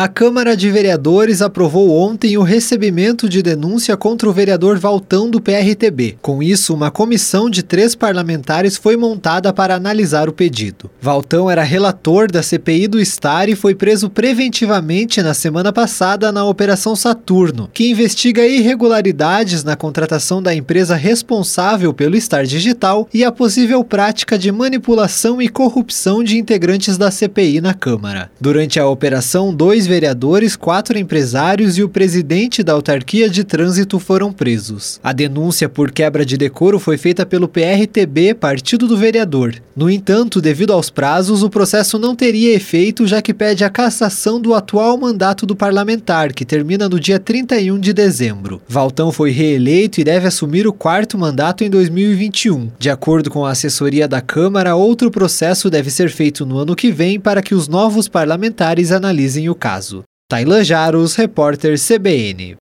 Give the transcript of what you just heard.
A Câmara de Vereadores aprovou ontem o recebimento de denúncia contra o vereador Valtão do PRTB. Com isso, uma comissão de três parlamentares foi montada para analisar o pedido. Valtão era relator da CPI do Star e foi preso preventivamente na semana passada na Operação Saturno, que investiga irregularidades na contratação da empresa responsável pelo Star Digital e a possível prática de manipulação e corrupção de integrantes da CPI na Câmara. Durante a operação, dois vereadores, quatro empresários e o presidente da autarquia de trânsito foram presos. A denúncia por quebra de decoro foi feita pelo PRTB, partido do vereador. No entanto, devido aos prazos, o processo não teria efeito, já que pede a cassação do atual mandato do parlamentar, que termina no dia 31 de dezembro. Valtão foi reeleito e deve assumir o quarto mandato em 2021. De acordo com a assessoria da Câmara, outro processo deve ser feito no ano que vem para que os novos parlamentares analisem o caso. Tailan Jaros, repórter CBN.